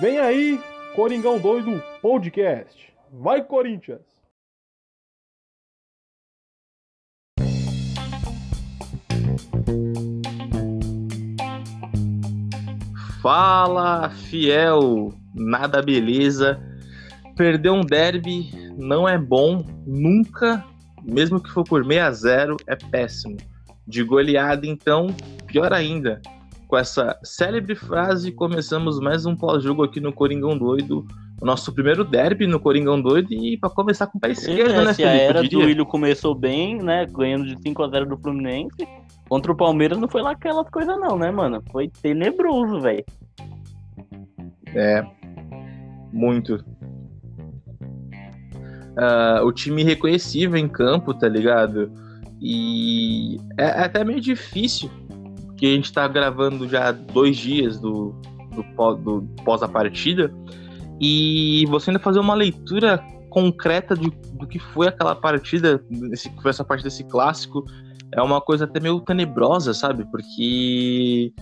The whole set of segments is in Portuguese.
Vem aí, Coringão Doido Podcast. Vai, Corinthians! Fala, fiel! Nada beleza. Perder um derby não é bom, nunca, mesmo que for por 6 a 0 é péssimo. De goleada, então, pior ainda. Com essa célebre frase, começamos mais um pós-jogo aqui no Coringão Doido. O nosso primeiro derby no Coringão Doido e para começar com o pé esquerdo, é, né, se a Felipe? era do. Willian começou bem, né? Ganhando de 5 a 0 do Fluminense. Contra o Palmeiras não foi lá aquelas coisas, não, né, mano? Foi tenebroso, velho. É, muito. Ah, o time reconhecível em campo, tá ligado? E é é até meio difícil, porque a gente tá gravando já dois dias do, do, pó- do pós a partida, e você ainda fazer uma leitura concreta de, do que foi aquela partida, esse, que foi essa parte desse clássico, é uma coisa até meio tenebrosa, sabe? Porque,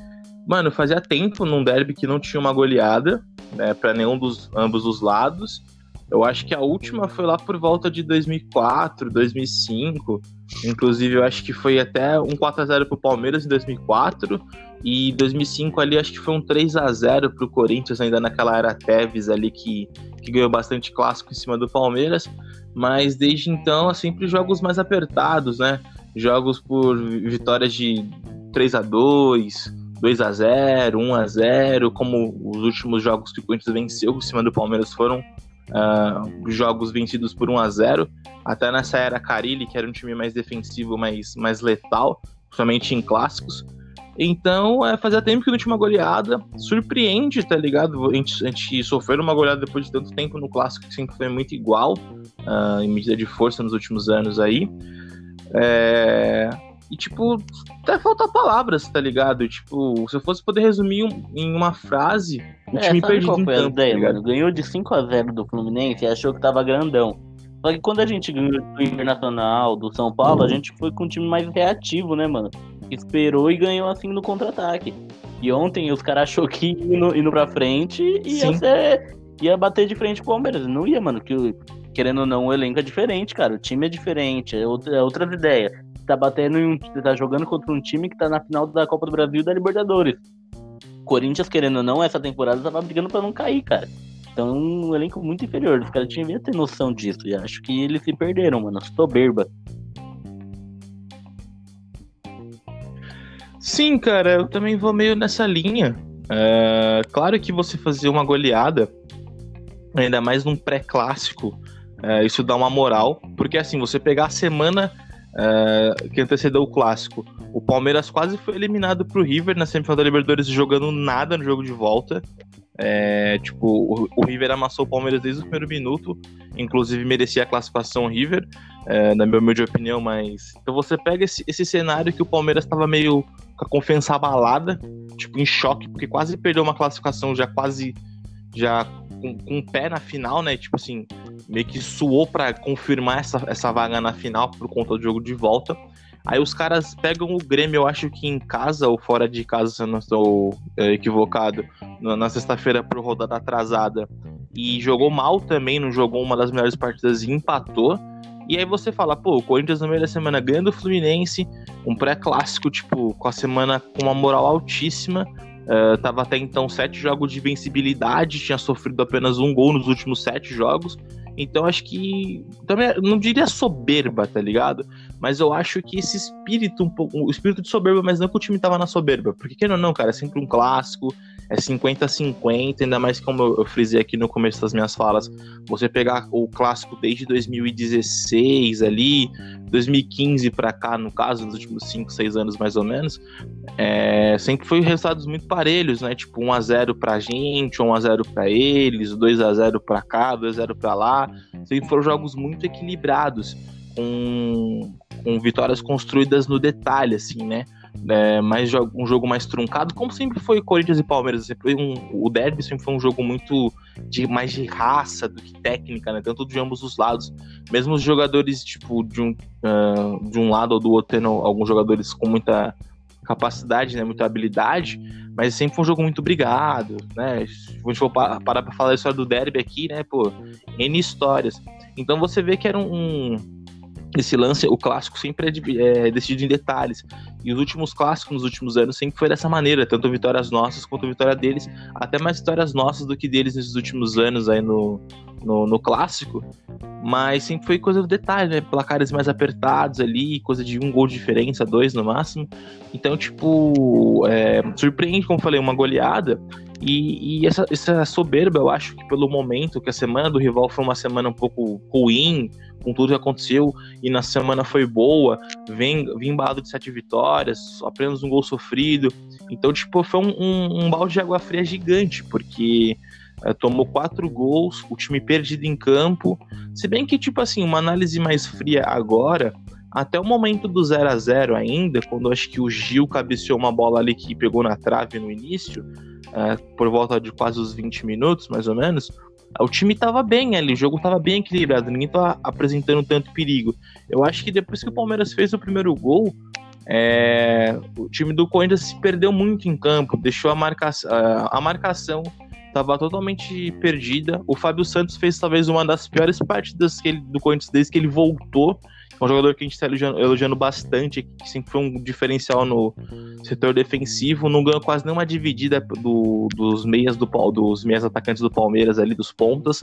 mano, fazia tempo num derby que não tinha uma goleada, né, para nenhum dos ambos os lados. Eu acho que a última foi lá por volta de 2004, 2005. Inclusive, eu acho que foi até um 4 a 0 pro Palmeiras em 2004 e 2005 ali acho que foi um 3 a 0 pro Corinthians ainda naquela era Tevez ali que, que ganhou bastante clássico em cima do Palmeiras. Mas desde então, é sempre jogos mais apertados, né? Jogos por vitórias de 3 a 2 2 a 0 1 a 0 como os últimos jogos que o Corinthians venceu em cima do Palmeiras foram ah, jogos vencidos por 1 a 0 até nessa era Carilli, que era um time mais defensivo, mais, mais letal, principalmente em clássicos. Então, é, fazia tempo que não tinha uma goleada. Surpreende, tá ligado? A gente, a gente sofreu uma goleada depois de tanto tempo no clássico, que sempre foi muito igual, ah, em medida de força nos últimos anos aí. É, E, tipo, até falta palavras, tá ligado? Tipo, se eu fosse poder resumir um- em uma frase, o É, time perdido em campo, tá ideia, ligado? mano? Ganhou de 5 a 0 do Fluminense e achou que tava grandão. Só que quando a gente ganhou do Internacional, do São Paulo, a gente foi com um time mais reativo, né, mano? Esperou e ganhou assim no contra-ataque. E ontem os caras achou que indo, indo pra frente ia ser. ia bater de frente com o Palmeiras. Não ia, mano. Que, querendo ou não, o elenco é diferente, cara. O time é diferente, é, outra, é outras ideias. Tá batendo em um. Tá jogando contra um time que tá na final da Copa do Brasil e da Libertadores. Corinthians, querendo ou não, essa temporada tava brigando pra não cair, cara. Então, um elenco muito inferior. Os caras tinham que ter noção disso. E acho que eles se perderam, mano. Soberba. Sim, cara, eu também vou meio nessa linha. É, claro que você fazer uma goleada, ainda mais num pré-clássico, é, isso dá uma moral, porque assim, você pegar a semana é, que antecedeu o clássico, o Palmeiras quase foi eliminado pro River na semifinal da Libertadores jogando nada no jogo de volta. É, tipo, o, o River amassou o Palmeiras desde o primeiro minuto, inclusive merecia a classificação River, é, na minha humilde opinião, mas. Então você pega esse, esse cenário que o Palmeiras tava meio com a confiança abalada, tipo, em choque, porque quase perdeu uma classificação já quase já com, com o pé na final, né? Tipo assim, meio que suou pra confirmar essa, essa vaga na final por conta do jogo de volta. Aí os caras pegam o Grêmio, eu acho que em casa ou fora de casa, se eu não estou é, equivocado, na, sexta-feira por rodada atrasada. E jogou mal também, não jogou uma das melhores partidas e empatou. E aí você fala, pô, o Corinthians no meio da semana ganha do Fluminense, um pré-clássico, tipo, com a semana com uma moral altíssima. Uh, tava até então sete jogos de vencibilidade, tinha sofrido apenas um gol nos últimos sete jogos. Então acho que. Também não diria soberba, tá ligado? Mas eu acho que esse espírito, um pouco. O espírito de soberba, mas não que o time tava na soberba. Porque querendo ou não, cara, é sempre um clássico, é 50-50, ainda mais como eu, frisei aqui no começo das minhas falas. Você pegar o clássico desde 2016 ali, 2015 pra cá, no caso, nos últimos 5, 6 anos mais ou menos, é, sempre foi resultados muito parelhos, né? Tipo, 1x0 pra gente, 1x0 pra eles, 2x0 pra cá, 2x0 pra lá. Sempre foram jogos muito equilibrados, com, com vitórias construídas no detalhe, assim, né? É, mais um jogo mais truncado, como sempre foi Corinthians e Palmeiras. Sempre foi um, o derby sempre foi um jogo muito de mais de raça do que técnica, né? Tanto de ambos os lados. Mesmo os jogadores, tipo, de um, ah, de um lado ou do outro, tendo alguns jogadores com muita capacidade, né, muita habilidade, mas sempre foi um jogo muito brigado, né? A gente parar pra falar a história do derby aqui, né, pô, N histórias. Então você vê que era um, esse lance, o clássico sempre é, é, decidido em detalhes. E os últimos clássicos nos últimos anos sempre foi dessa maneira, tanto vitórias nossas quanto vitória deles, até mais vitórias nossas do que deles nesses últimos anos aí no, no, no clássico. Mas sempre foi coisa do detalhe, né? Placares mais apertados ali, coisa de um gol de diferença, dois no máximo. Então, tipo, é, surpreende, como falei, uma goleada. E, e essa, essa soberba, eu acho que pelo momento, que a semana do rival foi uma semana um pouco ruim, com tudo que aconteceu, e na semana foi boa, vem, vem embalado de sete vitórias, apenas um gol sofrido. Então, tipo, foi um, um, um balde de água fria gigante, porque é, tomou quatro gols, o time perdido em campo. Se bem que, tipo assim, uma análise mais fria agora, até o momento do 0 a 0 ainda, quando acho que o Gil cabeceou uma bola ali que pegou na trave no início, é, por volta de quase os 20 minutos, mais ou menos, o time estava bem ali, o jogo estava bem equilibrado, ninguém estava apresentando tanto perigo. Eu acho que depois que o Palmeiras fez o primeiro gol, é, o time do Corinthians se perdeu muito em campo, deixou a, marca, a marcação estava totalmente perdida. O Fábio Santos fez talvez uma das piores partidas que ele, do Corinthians desde que ele voltou é um jogador que a gente está elogiando, elogiando, bastante, que sempre foi um diferencial no setor defensivo, não ganhou quase nenhuma dividida do, dos meias do dos meias atacantes do Palmeiras ali, dos pontas.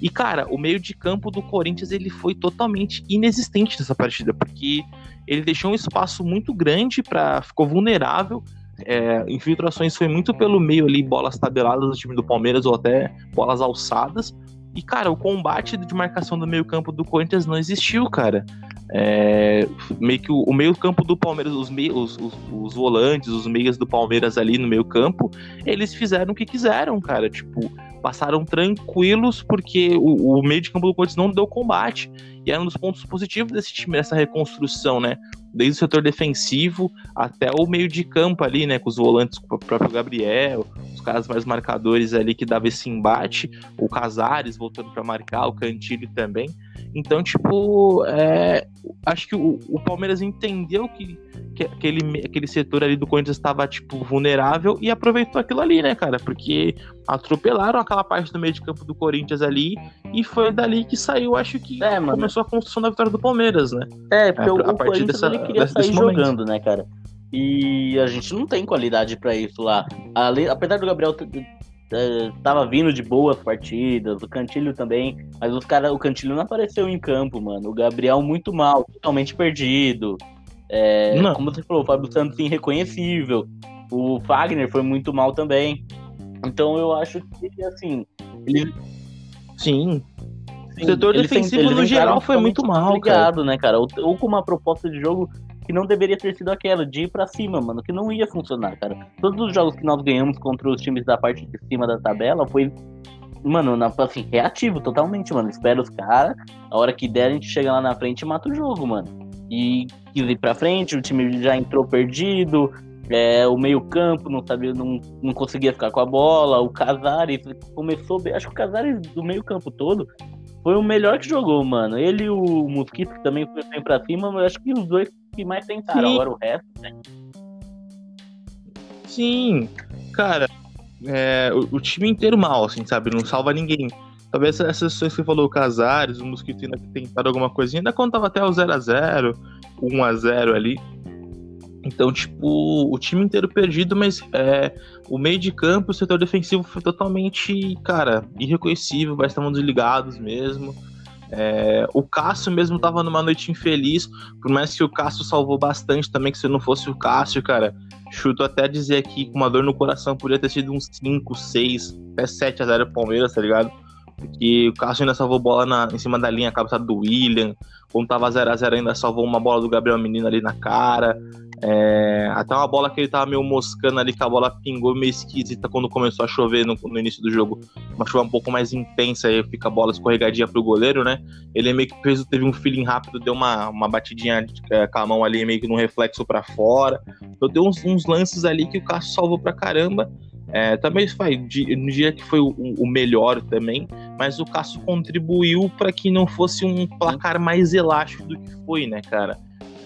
E, cara, o meio de campo do Corinthians ele foi totalmente inexistente nessa partida, porque ele deixou um espaço muito grande para ficou vulnerável. É, infiltrações foi muito pelo meio ali, bolas tabeladas do time do Palmeiras ou até bolas alçadas. E, cara, o combate de marcação do meio-campo do Corinthians não existiu, cara. É, meio que o, o meio-campo do Palmeiras, os, meios, os, os, os, volantes, os meias do Palmeiras ali no meio-campo, eles fizeram o que quiseram, cara. Tipo, passaram tranquilos porque o, o meio de campo do Corinthians não deu combate. E era um dos pontos positivos desse time, dessa reconstrução, né? Desde o setor defensivo até o meio de campo ali, né? Com os volantes, com o próprio Gabriel, os caras mais marcadores ali que dava esse embate, o Casares voltando para marcar, o Cantilho também. Então, tipo, é, acho que o, o Palmeiras entendeu que, que, aquele, aquele setor ali do Corinthians estava, tipo, vulnerável e aproveitou aquilo ali, né, cara? Porque atropelaram aquela parte do meio de campo do Corinthians ali e foi dali que saiu, acho que é, começou a construção da vitória do Palmeiras, né? É, porque é, o, a partir dessa, ele queria desse, sair jogando, né, cara? E a gente não tem qualidade para isso lá. Apesar do Gabriel tava vindo de boas partidas, o Cantilho também, mas os cara, o Cantilho não apareceu em campo, mano. O Gabriel muito mal, totalmente perdido. É, como você falou, o Fábio Santos irreconhecível. O Fagner foi muito mal também. Então eu acho que, assim. Ele... Sim. Sim. O setor defensivo no geral foi muito mal. Cara. né, cara? Ou, ou com uma proposta de jogo que não deveria ter sido aquela, de ir pra cima, mano, que não ia funcionar, cara. Todos os jogos que nós ganhamos contra os times da parte de cima da tabela foi, mano, na, assim, reativo totalmente, mano. Espera os caras, a hora que der a gente chega lá na frente e mata o jogo, mano. E quis ir pra frente, o time já entrou perdido, é, o meio campo não sabia, não, não conseguia ficar com a bola, o Casares começou bem, acho que o Casares do meio campo todo foi o melhor que jogou, mano. Ele e o Mosquito, que também foi bem pra cima, mas acho que os dois que mais tentaram. Sim. Agora o resto, né? Sim, cara, é, o, o, time inteiro mal, assim, sabe? Não salva ninguém. Talvez essas coisas que você falou, o Casares, o Mosquito ainda tentaram alguma coisinha, ainda contava até o 0x0, 1x0 ali. Então, tipo, o time inteiro perdido, mas é, o meio de campo, o setor defensivo foi totalmente, cara, irreconhecível, vai estavam desligados mesmo. É, o Cássio mesmo tava numa noite infeliz, por mais que o Cássio salvou bastante também, que se não fosse o Cássio, cara, chuto até dizer aqui com uma dor no coração, podia ter sido uns 5, 6, até 7 a 0 Palmeiras, tá ligado? Porque o Cássio ainda salvou bola na, em cima da linha, cabeçada do William. Quando tava 0x0 ainda salvou uma bola do Gabriel Menino ali na cara. É, até uma bola que ele tava meio moscando ali, que a bola pingou meio esquisita quando começou a chover no, no início do jogo. Uma chuva um pouco mais intensa, aí fica a bola escorregadinha pro goleiro, né? Ele meio que fez, teve um feeling rápido, deu uma, uma batidinha é, com a mão ali, meio que num reflexo para fora. Então deu uns, uns lances ali que o Cássio salvou pra caramba. É, também foi no dia que foi o, o, melhor também, mas o Cássio contribuiu para que não fosse um placar mais elástico do que foi, né, cara?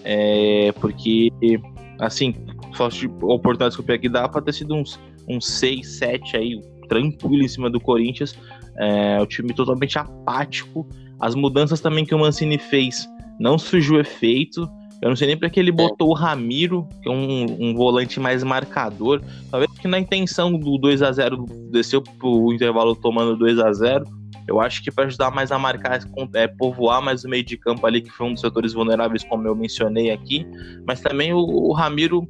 É, porque assim, só tipo, oportunidades que eu peguei dá pra ter sido uns, uns 6, 7 aí, tranquilo em cima do Corinthians. É, o time totalmente apático. As mudanças também que o Mancini fez não surgiu efeito. Eu não sei nem para que ele botou o Ramiro, que é um, um, volante mais marcador. Talvez que na intenção do 2 a 0 desceu pro intervalo tomando 2 a 0 Eu acho que para ajudar mais a marcar, é, povoar mais o meio de campo ali, que foi um dos setores vulneráveis, como eu mencionei aqui. Mas também o, o Ramiro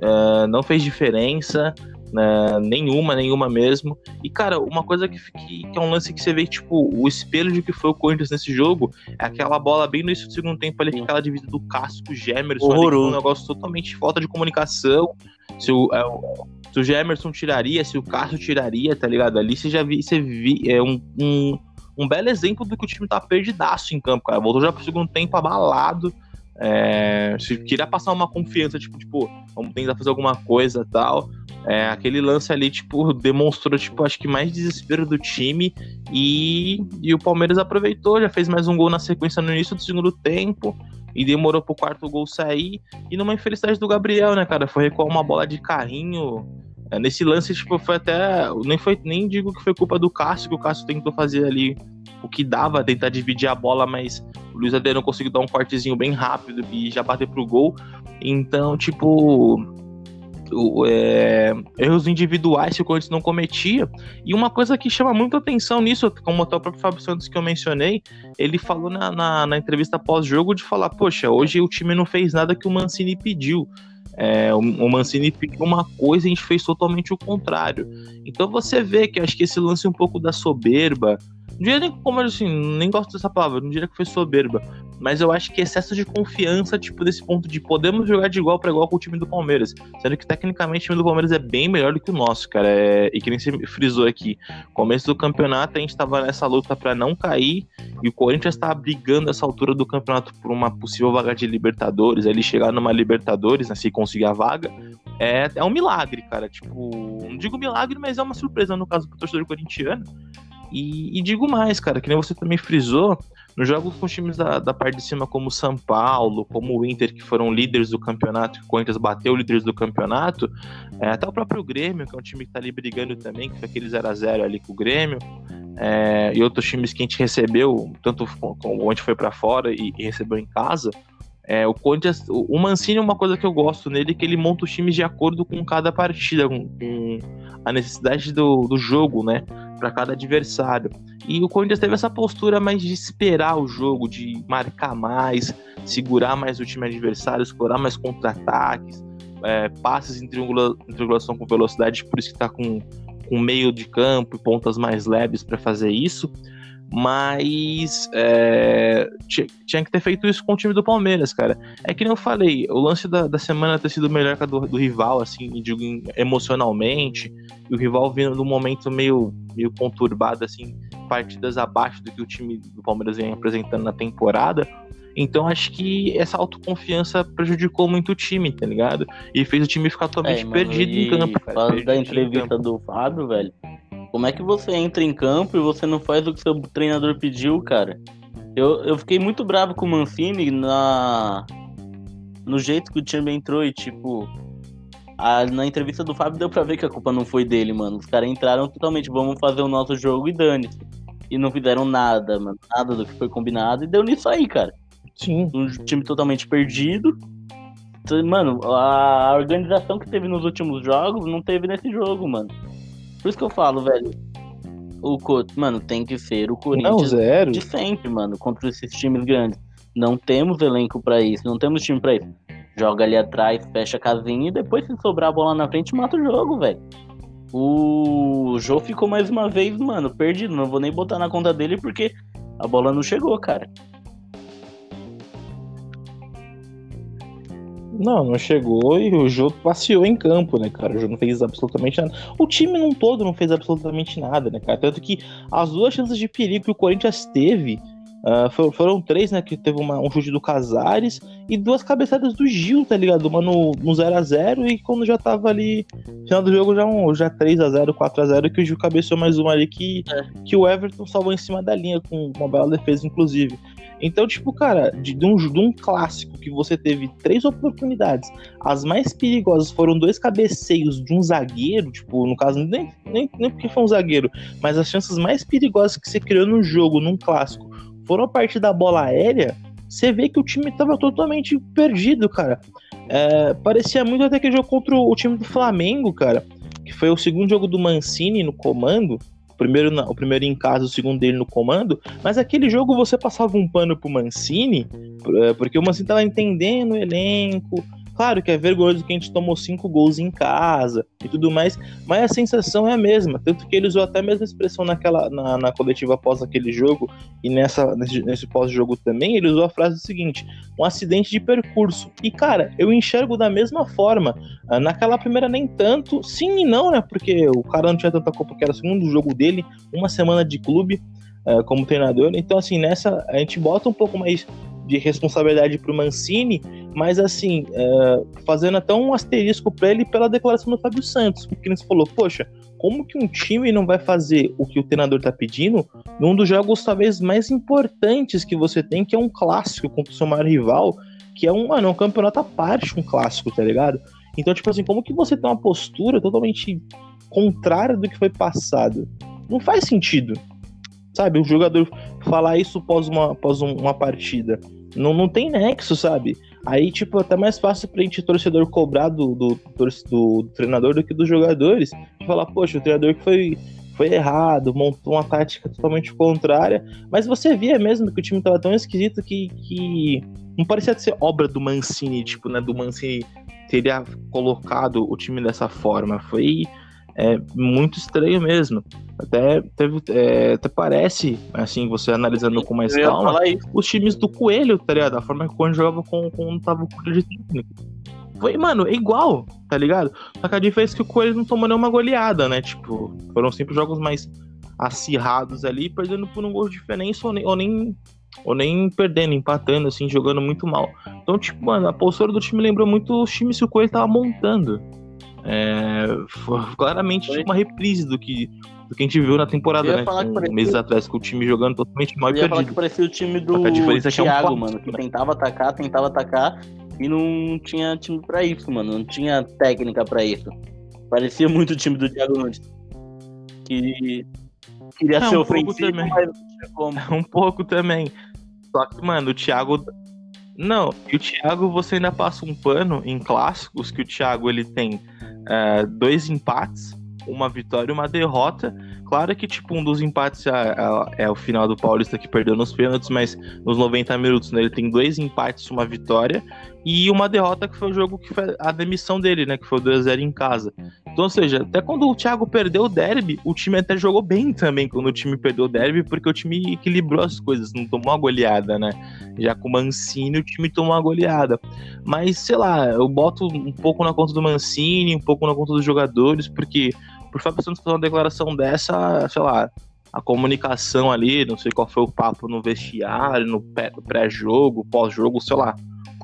é, não fez diferença né, nenhuma, nenhuma mesmo. E, cara, uma coisa que, que, que, é um lance que você vê, tipo, o espelho de que foi o Corinthians nesse jogo é aquela bola bem no início do segundo tempo ali, aquela dividida do Cássio com o Gemerson, ali, um negócio totalmente falta de comunicação. Se o, é, se o Gemerson tiraria, se o Cássio tiraria, tá ligado? Ali você já vi, você vi, é um, um, um belo exemplo do que o time tá perdidaço em campo, cara. Voltou já pro segundo tempo abalado. É, se queria passar uma confiança, tipo, tipo, vamos tentar fazer alguma coisa tal. É, aquele lance ali, tipo, demonstrou, tipo, acho que mais desespero do time e, e o Palmeiras aproveitou, já fez mais um gol na sequência no início do segundo tempo e demorou pro quarto gol sair. E numa infelicidade do Gabriel, né, cara? Foi recuar uma bola de carrinho. É, nesse lance, tipo, foi até. Nem, foi, nem digo que foi culpa do Cássio, que o Cássio tentou fazer ali o que dava, tentar dividir a bola, mas o Luiz Adriano conseguiu dar um cortezinho bem rápido e já bater pro gol. Então, tipo, é, erros individuais que o Corinthians não cometia. E uma coisa que chama muita atenção nisso, como até o próprio Fábio Santos que eu mencionei, ele falou na, na, na entrevista pós-jogo de falar: Poxa, hoje o time não fez nada que o Mancini pediu. É, o, Mancini pediu uma coisa e a gente fez totalmente o contrário. Então você vê que acho que esse lance um pouco da soberba, não diria nem como assim, nem gosto dessa palavra, não diria que foi soberba, mas eu acho que excesso de confiança, tipo, desse ponto de podemos jogar de igual para igual com o time do Palmeiras. Sendo que tecnicamente o time do Palmeiras é bem melhor do que o nosso, cara. É... E que nem você frisou aqui, começo do campeonato a gente tava nessa luta para não cair e o Corinthians tá brigando essa altura do campeonato por uma possível vaga de Libertadores, ele chegar numa Libertadores, né, se conseguir a vaga. É, é um milagre, cara. Tipo, não digo milagre, mas é uma surpresa no caso do torcedor corintiano. E, e, digo mais, cara, que nem você também frisou, nos jogos com times da, da parte de cima, como São Paulo, como o Inter, que foram líderes do campeonato, que o Corinthians bateu líderes do campeonato, é, até o próprio Grêmio, que é um time que tá ali brigando também, que foi aquele 0x0 ali com o Grêmio, é, e outros times que a gente recebeu, tanto como a gente foi para fora e, e recebeu em casa, é, o Corinthians, o Mancini é uma coisa que eu gosto nele, que ele monta os times de acordo com cada partida, com, com a necessidade do, do jogo, né? Para cada adversário. E o Corinthians teve essa postura mais de esperar o jogo, de marcar mais, segurar mais o time adversário, explorar mais contra-ataques, é, passes em, triangula, em triangulação com velocidade, por isso que está com, com meio de campo e pontas mais leves para fazer isso mas é, tinha que ter feito isso com o time do Palmeiras, cara. É que nem eu falei, o lance da, da semana ter sido melhor que a do, do rival, assim, digo, emocionalmente, e o rival vindo num momento meio, meio conturbado, assim, partidas abaixo do que o time do Palmeiras vem apresentando na temporada. Então acho que essa autoconfiança prejudicou muito o time, tá ligado? E fez o time ficar totalmente é, perdido em campo, cara. da entrevista do Fábio, velho, como é que você entra em campo e você não faz o que seu treinador pediu, cara? Eu, eu fiquei muito bravo com o Mancini na no jeito que o time entrou e, tipo, a, na entrevista do Fábio deu pra ver que a culpa não foi dele, mano. Os caras entraram totalmente, vamos fazer o nosso jogo e dane-se. E não fizeram nada, mano. Nada do que foi combinado. E deu nisso aí, cara. Sim. Um time totalmente perdido. Mano, a organização que teve nos últimos jogos não teve nesse jogo, mano. Por isso que eu falo, velho. O mano, tem que ser o Corinthians não, zero. de sempre, mano, contra esses times grandes. Não temos elenco para isso, não temos time para isso. Joga ali atrás, fecha a casinha e depois, se sobrar a bola na frente, mata o jogo, velho. O Jô ficou mais uma vez, mano, perdido. Não vou nem botar na conta dele porque a bola não chegou, cara. Não, não chegou e o Jô passeou em campo, né, cara? O Jô não fez absolutamente nada. O time num todo não fez absolutamente nada, né, cara? Tanto que as duas chances de perigo que o Corinthians teve uh, foram, foram, três, né? Que teve uma, um chute do Casares e duas cabeçadas do Gil, tá ligado? Uma no, no 0x0 e quando já tava ali, final do jogo, já, um, já 3x0, 4x0, que o Gil cabeceou mais uma ali que, é. que o Everton salvou em cima da linha com uma bela defesa, inclusive. Então, tipo, cara, de, de, um, de um clássico que você teve três oportunidades, as mais perigosas foram dois cabeceios de um zagueiro, tipo, no caso, nem, nem, nem porque foi um zagueiro, mas as chances mais perigosas que você criou no jogo, num clássico, foram a partir da bola aérea, você vê que o time tava totalmente perdido, cara. É, parecia muito até que jogo contra o time do Flamengo, cara, que foi o segundo jogo do Mancini no comando, primeiro, o primeiro em casa, o segundo dele no comando, mas aquele jogo você passava um pano pro Mancini, é, porque o Mancini tava entendendo o elenco, Claro que é vergonhoso que a gente tomou cinco gols em casa e tudo mais, mas a sensação é a mesma. Tanto que ele usou até a mesma expressão naquela, na, na coletiva após aquele jogo e nessa, nesse, nesse pós-jogo também. Ele usou a frase seguinte: um acidente de percurso. E cara, eu enxergo da mesma forma. Ah, naquela primeira, nem tanto. Sim e não, né? Porque o cara não tinha tanta culpa que era o segundo jogo dele, uma semana de clube. Uh, como treinador, então assim, nessa a gente bota um pouco mais de responsabilidade para o Mancini, mas assim, é, fazendo até um asterisco para ele pela declaração do Fábio Santos, porque ele falou, poxa, como que um time não vai fazer o que o treinador está pedindo num dos jogos talvez mais importantes que você tem, que é um clássico contra o seu maior rival, que é um, mano, um campeonato à parte, um clássico, tá ligado? Então, tipo assim, como que você tem uma postura totalmente contrária do que foi passado? Não faz sentido. Sabe, o jogador falar isso após uma, após uma partida. Não, não tem nexo, sabe? Aí, tipo, é até mais fácil pra gente, torcedor, cobrar do, do, do, do treinador do que dos jogadores. Falar, poxa, o treinador que foi, foi errado, montou uma tática totalmente contrária. Mas você via mesmo que o time tava tão esquisito que, que não parecia ser obra do Mancini, tipo, né? Do Mancini teria colocado o time dessa forma. Foi é muito estranho mesmo. Até, teve, é, até parece, assim, você analisando com mais calma, os times do Coelho, tá ligado? A forma que o Coelho jogava com, com tava com o de técnico. Foi, mano, é igual, tá ligado? Só que a diferença é que o Coelho não tomou nenhuma goleada, né? Tipo, foram sempre jogos mais acirrados ali, perdendo por um gol de diferença ou nem, ou nem, ou nem perdendo, empatando, assim, jogando muito mal. Então, tipo, mano, a postura do time lembrou muito os times que o Coelho tava montando. É, foi claramente foi. Uma reprise do que, do que a gente viu na temporada, né? Parecia... meses atrás, com o time jogando totalmente mal e perdido. Falar que parecia o time do a diferença é Thiago, é um mano, que né? tentava atacar, tentava atacar e não tinha time pra isso, mano. Não tinha técnica pra isso. Parecia muito o time do Thiago Nunes. Que queria é, ser um ofensivo, mas não Um pouco também. Só que, mano, o Thiago não, e o Thiago você ainda passa um pano em clássicos que o Thiago ele tem é, dois empates, uma vitória e uma derrota. Claro que, tipo, um dos empates é, é, é, o final do Paulista que perdeu nos pênaltis, mas nos 90 minutos né, ele tem dois empates, uma vitória e uma derrota que foi o jogo que foi a demissão dele, né? Que foi o 2x0 em casa. Então, ou seja, até quando o Thiago perdeu o derby, o time até jogou bem também quando o time perdeu o derby, porque o time equilibrou as coisas, não tomou uma goleada, né? Já com o Mancini, o time tomou uma goleada. Mas, sei lá, eu boto um pouco na conta do Mancini, um pouco na conta dos jogadores, porque por Fábio Santos fazer uma declaração dessa, sei lá, a comunicação ali, não sei qual foi o papo no vestiário, no pré-jogo, pós-jogo, sei lá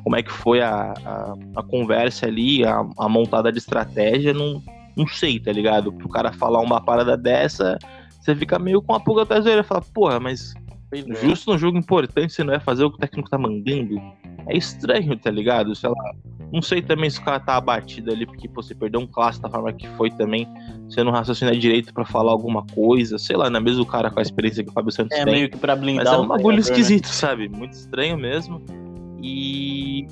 como é que foi a, a, a conversa ali, a, a, montada de estratégia, não, não sei, tá ligado? Pro cara falar uma parada dessa, você fica meio com a pulga atrás orelha, fala, porra, mas é. justo no jogo importante você não é fazer o que o técnico tá mandando? É estranho, tá ligado? Sei lá, não sei também se o cara tá abatido ali, porque pô, você perdeu um clássico da forma que foi também, você não raciocina direito para falar alguma coisa, sei lá, não é mesmo o cara com a experiência que o Fábio Santos é, tem. É meio que pra blindar Mas é um bagulho né? esquisito, né? sabe? Muito estranho mesmo. E.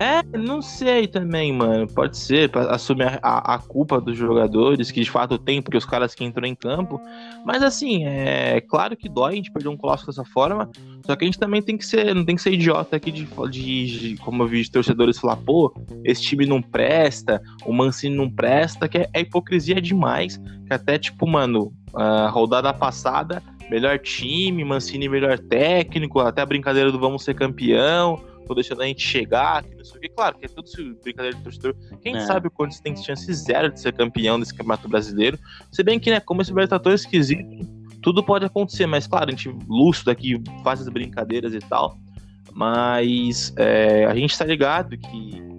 É, não sei também, mano. Pode ser, pra assumir a, a, culpa dos jogadores, que de fato tem, porque os caras que entram em campo. Mas assim, é claro que dói a gente perder um clássico dessa forma. Só que a gente também tem que ser, não tem que ser idiota aqui de, de, de como eu vi de torcedores falar, pô, esse time não presta, o Mancini não presta, que é, é hipocrisia demais. Que até, tipo, mano, a rodada passada melhor time, Mancini melhor técnico, até a brincadeira do vamos ser campeão, tô deixando a gente chegar, que não sei o que. Claro, que é tudo brincadeira de torcedor. Quem é. sabe o Corinthians tem chance zero de ser campeão desse campeonato brasileiro. Se bem que, né, como esse Libertadores tá esquisito, tudo pode acontecer, mas claro, a gente lúcido aqui faz as brincadeiras e tal. Mas é, a gente tá ligado que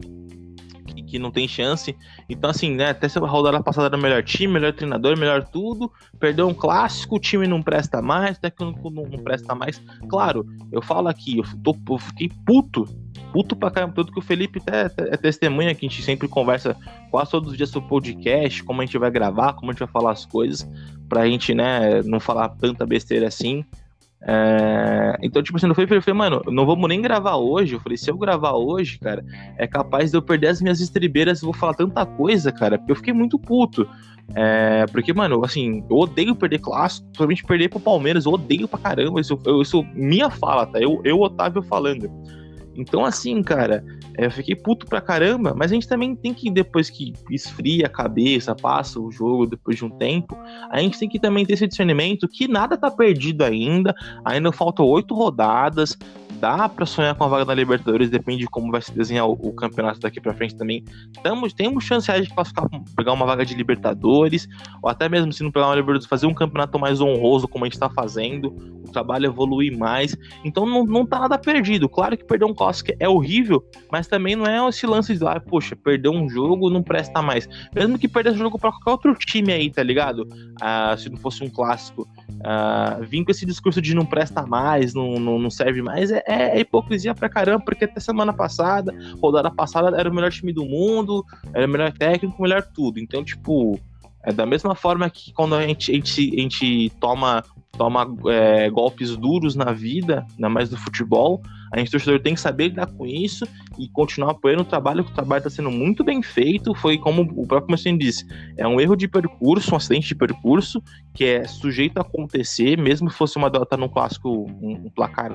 que não tem chance. Então, assim, né, até essa rodada passada era melhor time, melhor treinador, melhor tudo. Perdeu um clássico, o time não presta mais, técnico não, não presta mais. Claro, eu falo aqui, eu, tô, eu fiquei puto puto pra caramba, tudo que o Felipe é, é testemunha, que a gente sempre conversa quase todos os dias sobre podcast, como a gente vai gravar, como a gente vai falar as coisas, pra gente, né, não falar tanta besteira assim. É... Então, tipo assim, no Felipe, eu falei, mano, não vamos nem gravar hoje. Eu falei, se eu gravar hoje, cara, é capaz de eu perder as minhas estribeiras vou falar tanta coisa, cara, porque eu fiquei muito puto. É, porque, mano, assim, eu odeio perder clássico, principalmente perder pro Palmeiras, eu odeio pra caramba. Isso, eu, isso minha fala, tá? Eu, eu Otávio, falando. Então, assim, cara, é, eu fiquei puto pra caramba, mas a gente também tem que, depois que esfria a cabeça, passa o jogo depois de um tempo, a gente tem que também ter esse discernimento que nada tá perdido ainda, ainda faltam oito rodadas, dá para sonhar com a vaga da Libertadores, depende de como vai se desenhar o, o campeonato daqui para frente também. Tamos, temos chance de classificar, pegar uma vaga de Libertadores, ou até mesmo se não pegar uma Libertadores, fazer um campeonato mais honroso como a gente está fazendo, o trabalho evoluir mais. Então não, não tá nada perdido. Claro que perder um clássico é horrível, mas também não é esse lance de, ah, poxa, perder um jogo não presta mais. Mesmo que perder esse jogo para qualquer outro time aí, tá ligado? Ah, se não fosse um clássico. Ah, vir com esse discurso de não presta mais, não, não, não serve mais, é, é, é, hipocrisia pra caramba, porque até semana passada, rodada passada, era o melhor time do mundo, era o melhor técnico, o melhor tudo. Então, tipo, é da mesma forma que quando a gente, a gente, a gente toma, toma é, golpes duros na vida, ainda mais no futebol, a gente, torcedor, tem que saber lidar com isso e continuar apoiando o trabalho, que o trabalho está sendo muito bem feito. Foi como o próprio Marcelo disse: é um erro de percurso, um acidente de percurso, que é sujeito a acontecer, mesmo que fosse uma derrota no clássico, um, um placar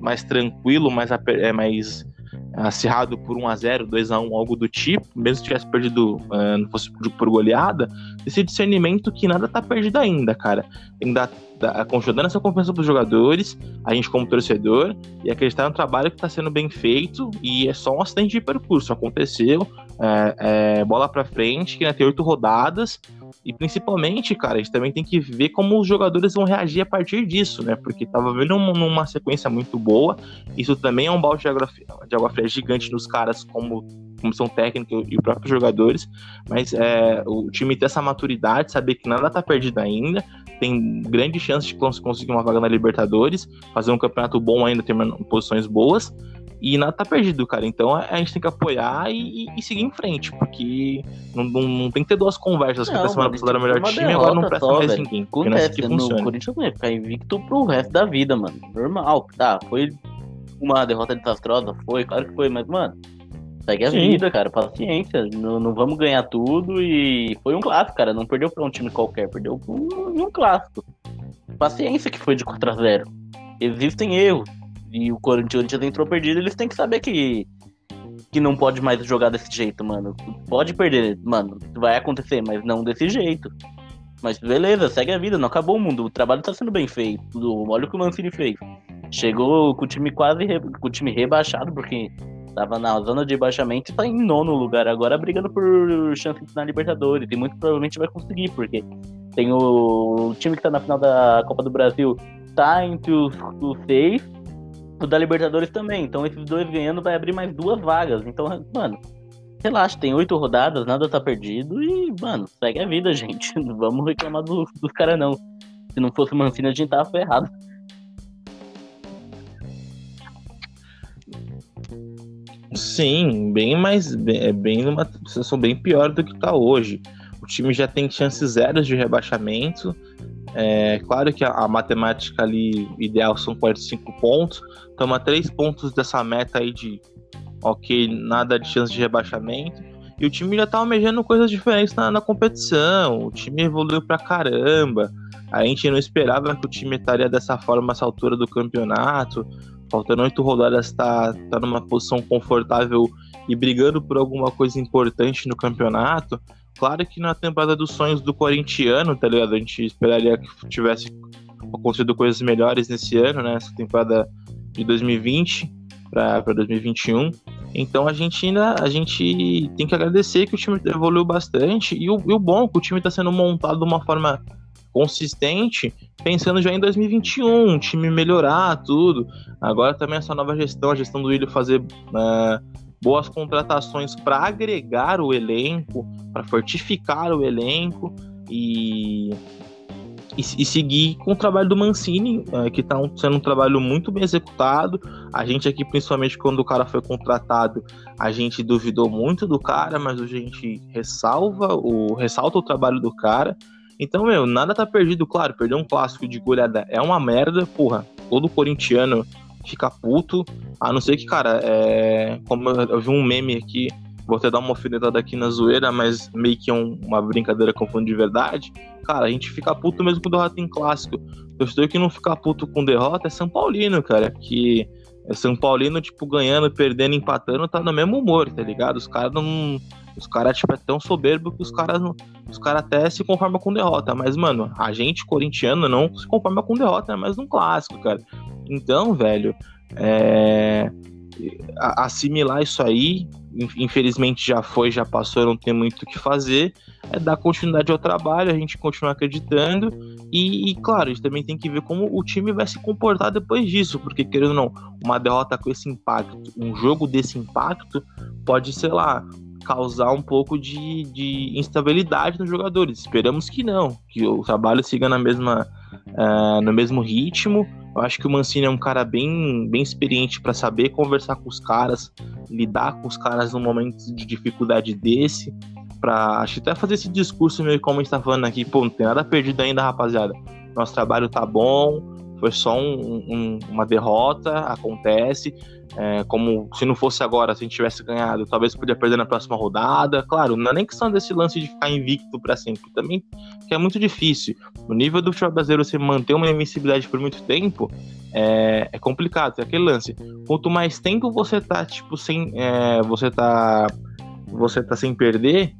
mais tranquilo, mais, é, mais acirrado por 1 a 0 2 a 1 algo do tipo, mesmo se tivesse perdido, uh, não fosse por, goleada, esse discernimento que nada tá perdido ainda, cara. Tem que dar, dar conjugando essa confiança pros jogadores, a gente como torcedor, e acreditar no trabalho que tá sendo bem feito, e é só um acidente de percurso, aconteceu, é, é, bola para frente, que ainda tem oito rodadas, e principalmente, cara, a gente também tem que ver como os jogadores vão reagir a partir disso, né? Porque tava vendo numa sequência muito boa. Isso também é um balde de água, de água fria gigante nos caras, como comissão técnica e os próprios jogadores. Mas é, o time ter essa maturidade, saber que nada tá perdido ainda. Tem grande chance de conseguir uma vaga na Libertadores, fazer um campeonato bom ainda, ter posições boas. E nada tá perdido, cara. Então a gente tem que apoiar e, e seguir em frente, porque não, não, não, tem que ter duas conversas. Não, que a semana passada era o melhor time, agora não presta só, mais velho. ninguém. Acontece, é assim que funciona. O Corinthians vai ficar invicto pro resto da vida, mano. Normal, tá? Foi uma derrota desastrosa, foi, claro que foi, mas, mano, segue a Sim. vida, cara. Paciência. Não, não vamos ganhar tudo e foi um clássico, cara. Não perdeu pra um time qualquer, perdeu pra um, um clássico. Paciência que foi de 4 a 0 Existem erros e o Corinthians entrou perdido, eles têm que saber que que não pode mais jogar desse jeito, mano. Pode perder, mano, vai acontecer, mas não desse jeito. Mas beleza, segue a vida, não acabou o mundo. O trabalho tá sendo bem feito. Olha o que o Mancini fez. Chegou com o time quase re... com o time rebaixado, porque tava na zona de rebaixamento e tá em nono lugar agora brigando por chance na Libertadores. E muito provavelmente vai conseguir, porque tem o, o time que tá na final da Copa do Brasil tá entre os, os seis da Libertadores também. Então esses dois ganhando vai abrir mais duas vagas. Então, mano, relaxa, tem oito rodadas, nada tá perdido e, mano, segue a vida, gente. Não vamos reclamar do, dos caras, não. Se não fosse Mancini, a gente tava ferrado. Sim, bem mais. É bem numa situação bem pior do que tá hoje. O time já tem chances zeros de rebaixamento. É claro que a, a, matemática ali ideal são 45 pontos. Toma 3 pontos dessa meta aí de ok, nada de chance de rebaixamento. E o time já tá almejando coisas diferentes na, na competição. O time evoluiu pra caramba. A gente não esperava que o time estaria dessa forma essa altura do campeonato. Faltando oito rodadas, tá, tá numa posição confortável e brigando por alguma coisa importante no campeonato. Claro que na temporada dos sonhos do corintiano, tá ligado? A gente esperaria que tivesse acontecido coisas melhores nesse ano, né? Essa temporada de 2020 para 2021. Então a gente ainda a gente tem que agradecer que o time evoluiu bastante e o, e o bom é que o time está sendo montado de uma forma consistente, pensando já em 2021, um time melhorar tudo. Agora também essa nova gestão, a gestão do Willian fazer uh, boas contratações para agregar o elenco, para fortificar o elenco e, e, e, seguir com o trabalho do Mancini, é, que está sendo um trabalho muito bem executado. A gente aqui, principalmente quando o cara foi contratado, a gente duvidou muito do cara, mas hoje a gente ressalva o, ressalta o trabalho do cara. Então, meu, nada tá perdido, claro, perder um clássico de goleada é uma merda, porra. Todo corintiano fica puto, a não ser que, cara, é... como eu, eu vi um meme aqui, vou até dar uma alfinetada aqui na zoeira, mas meio que é um, uma brincadeira com fundo de verdade. Cara, a gente fica puto mesmo com derrota em clássico. O torcedor que não fica puto com derrota é São Paulino, cara, que São Paulino, tipo, ganhando, perdendo, empatando, tá no mesmo humor, tá ligado? Os caras não os caras, tipo, é tão soberbo que os caras os caras até se conformam com derrota. Mas, mano, a gente, corintiano, não se conforma com derrota, é mais num clássico, cara. Então, velho, é... assimilar isso aí, infelizmente já foi, já passou, não tem muito o que fazer. É dar continuidade ao trabalho, a gente continuar acreditando. E, e, claro, a gente também tem que ver como o time vai se comportar depois disso, porque, querendo ou não, uma derrota com esse impacto, um jogo desse impacto, pode, sei lá, causar um pouco de, de instabilidade nos jogadores. Esperamos que não, que o trabalho siga na mesma, uh, no mesmo ritmo. Eu acho que o Mancini é um cara bem, bem experiente para saber conversar com os caras, lidar com os caras num momento de dificuldade desse. Pra, acho que até fazer esse discurso meio como a gente tá falando aqui, pô, não tem nada perdido ainda, rapaziada. Nosso trabalho tá bom, foi só um, um, uma derrota, acontece. É, como se não fosse agora, se a gente tivesse ganhado, talvez podia perder na próxima rodada. Claro, não é nem questão desse lance de ficar invicto para sempre, também que é muito difícil. No nível do futebol brasileiro, você manter uma invencibilidade por muito tempo é, é complicado. É aquele lance. Quanto mais tempo você tá, tipo, sem. É, você tá. Você tá sem perder,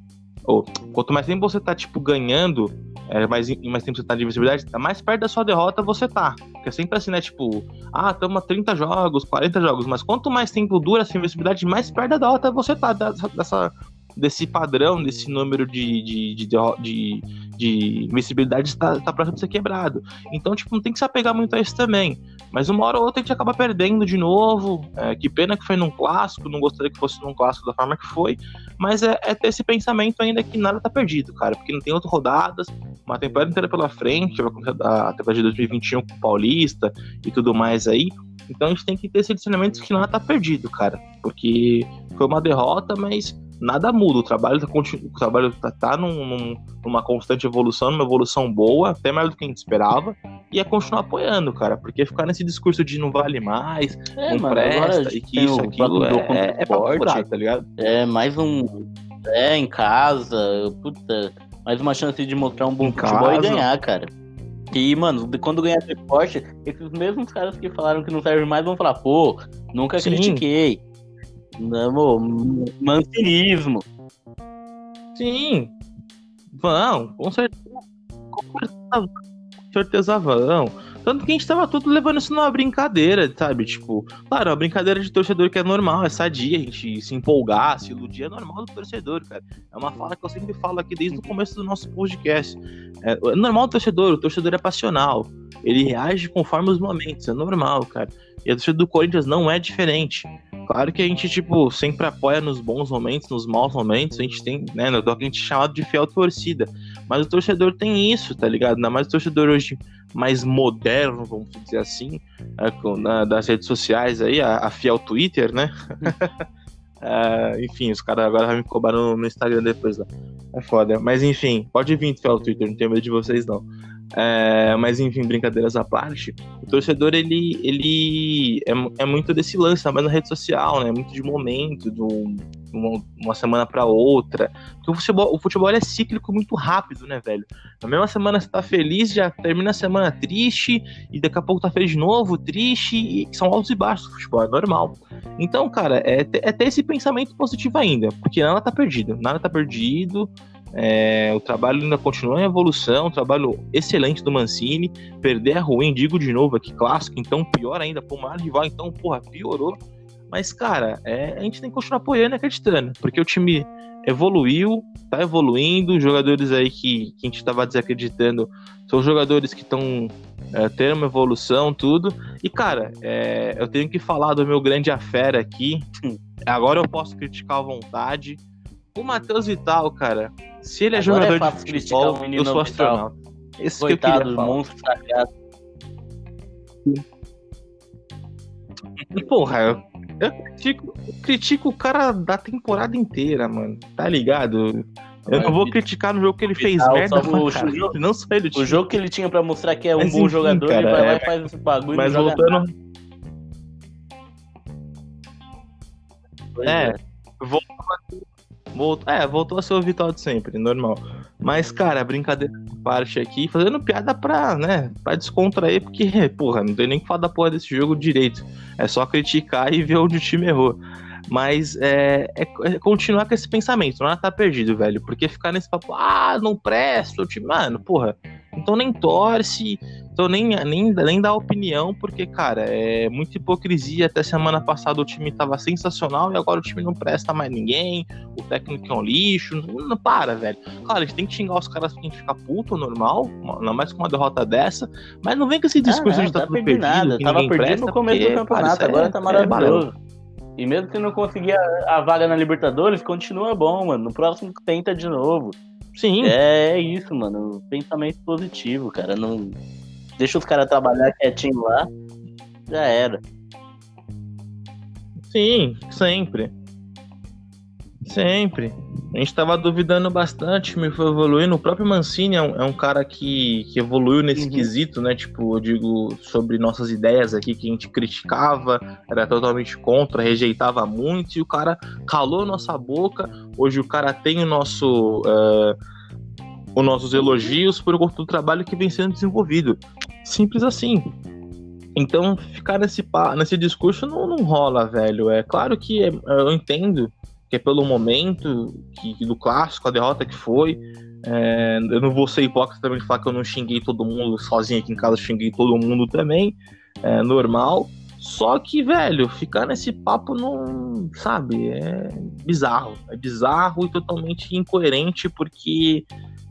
ou quanto mais tempo você tá, tipo, ganhando, é, mais, mais tempo você tá de visibilidade, tá mais perto da sua derrota você tá. Porque é sempre assim, né? Tipo, ah, estamos a 30 jogos, 40 jogos, mas quanto mais tempo dura essa invencibilidade, mais perto da derrota você tá dessa, dessa desse padrão, desse número de, de, de, de, de invencibilidade está tá próximo de ser quebrado. Então, tipo, não tem que se apegar muito a isso também. Mas uma hora ou outra a gente acaba perdendo de novo. É, que pena que foi num clássico, não gostaria que fosse num clássico da forma que foi. Mas é, é ter esse pensamento ainda que nada tá perdido, cara. Porque não tem outras rodadas, uma temporada inteira pela frente, vai começar a temporada de 2021 com o Paulista e tudo mais aí. Então a gente tem que ter esse discernimento que nada tá perdido, cara. Porque foi uma derrota, mas nada muda. O trabalho tá, o trabalho tá, tá num, num, numa constante evolução, numa evolução boa, até mais do que a gente esperava. E é continuar apoiando, cara. Porque ficar nesse discurso de não vale mais, é, não mano, presta, e que isso, aquilo, é, é, é pra tá ligado? É mais um. É, em casa, puta. Mais uma chance de mostrar um bom em futebol casa. e ganhar, cara. E, mano, quando ganhar esporte, esses mesmos caras que falaram que não serve mais vão falar, pô, nunca Sim. critiquei. Não, mancinismo. Sim. Vão, com certeza. Com certeza vão. Tanto que a gente tava tudo levando isso numa brincadeira, sabe? Tipo, claro, é uma brincadeira de torcedor que é normal, é sadia, a gente se empolgar, se iludir, é normal do torcedor, cara. É uma fala que eu sempre falo aqui desde o começo do nosso podcast. É, é normal do torcedor, o torcedor é passional. Ele reage conforme os momentos, é normal, cara. E a torcida do Corinthians não é diferente. Claro que a gente, tipo, sempre apoia nos bons momentos, nos maus momentos, a gente tem, né, no que a gente é chamado de fiel torcida. Mas o torcedor tem isso, tá ligado? Ainda mais o torcedor hoje mais moderno, vamos dizer assim, é, com, na, das redes sociais aí, a, fiel Twitter, né? é, enfim, os caras agora me cobrar no, no, Instagram depois lá. É foda. Mas enfim, pode vir fiel Twitter, não tenho medo de vocês não. É, mas enfim, brincadeiras à parte, o torcedor ele, ele é, é muito desse lance, mas na rede social, né? Muito de momento, de uma, uma semana para outra. Porque o futebol, o futebol é cíclico muito rápido, né, velho? Na mesma semana você tá feliz, já termina a semana triste, e daqui a pouco tá feliz de novo, triste, são altos e baixos do futebol, é normal. Então, cara, é, é ter esse pensamento positivo ainda, porque nada tá perdido, nada tá perdido. É, o trabalho ainda continua em evolução, um trabalho excelente do Mancini. Perder é ruim, digo de novo aqui, clássico, então pior ainda, pô, maior rival, então, porra, piorou. Mas, cara, é, a gente tem que continuar apoiando e acreditando, porque o time evoluiu, tá evoluindo, jogadores aí que, que a gente tava desacreditando são jogadores que estão é, tendo uma evolução, tudo. E, cara, é, eu tenho que falar do meu grande afera aqui. Agora eu posso criticar à vontade. O Matheus Vital, cara, se ele é Agora é jogador fácil de futebol, eu sou astronauta. Esse que eu queria falar. monstro sagrado. E, porra, eu, eu critico, eu critico o cara da temporada inteira, mano. Tá ligado? Eu não vou criticar no jogo que ele fez Vital, merda, o jogo- não só ele. O jogo que ele tinha pra mostrar que é um Mas bom enfim, jogador, cara, ele vai lá é- e faz esse bagulho. Mas voltando, nada. Pois É. voltou, voltou, é, voltou a ser o Vital de sempre, normal. Mas, cara, brincadeira parte aqui, fazendo piada pra, né, pra descontrair, porque, porra, não tem nem que falar da porra desse jogo direito. É só criticar e ver onde o time errou. Mas é, é- é continuar com esse pensamento, não tá perdido, velho. Porque ficar nesse papo, ah, não presta, o time. Mano, porra, então nem torce, então nem, nem, nem dá opinião, porque, cara, é muita hipocrisia. Até semana passada o time tava sensacional e agora o time não presta mais ninguém, o técnico é um lixo. Não, não para, velho. Claro, a gente tem que xingar os caras pra gente ficar puto, normal, ainda mais com uma derrota dessa, mas não vem com esse discurso Ah, de não, tá tá tudo perdido perdido. nada. Tava perdido presta, no começo porque, do campeonato, cara, isso agora é- tá é balela. maravilhoso. E mesmo que não conseguir a, a vaga na Libertadores, continua bom, mano. No próximo tenta de novo. Sim, É, é isso, mano. Pensamento positivo, cara. Não deixa os caras trabalhar quietinho lá. Já era. Sim, sempre. Sempre. A gente tava duvidando bastante, o time foi evoluindo. O próprio Mancini é um, é um cara que, que evoluiu nesse Uhum. quesito, né? Tipo, eu digo sobre nossas ideias aqui que a gente criticava, era totalmente contra, rejeitava muito, e o cara calou nossa boca. Hoje o cara tem o nosso. eh, os nossos elogios por conta do trabalho que vem sendo desenvolvido. Simples assim. Então, ficar nesse, nesse discurso não, não rola, velho. É claro que é- eu entendo que é pelo momento que, do clássico, a derrota que foi. É, eu não vou ser hipócrita também de falar que eu não xinguei todo mundo sozinho aqui em casa, xinguei todo mundo também. É normal. Só que, velho, ficar nesse papo não. Sabe? É bizarro. É bizarro e totalmente incoerente, porque.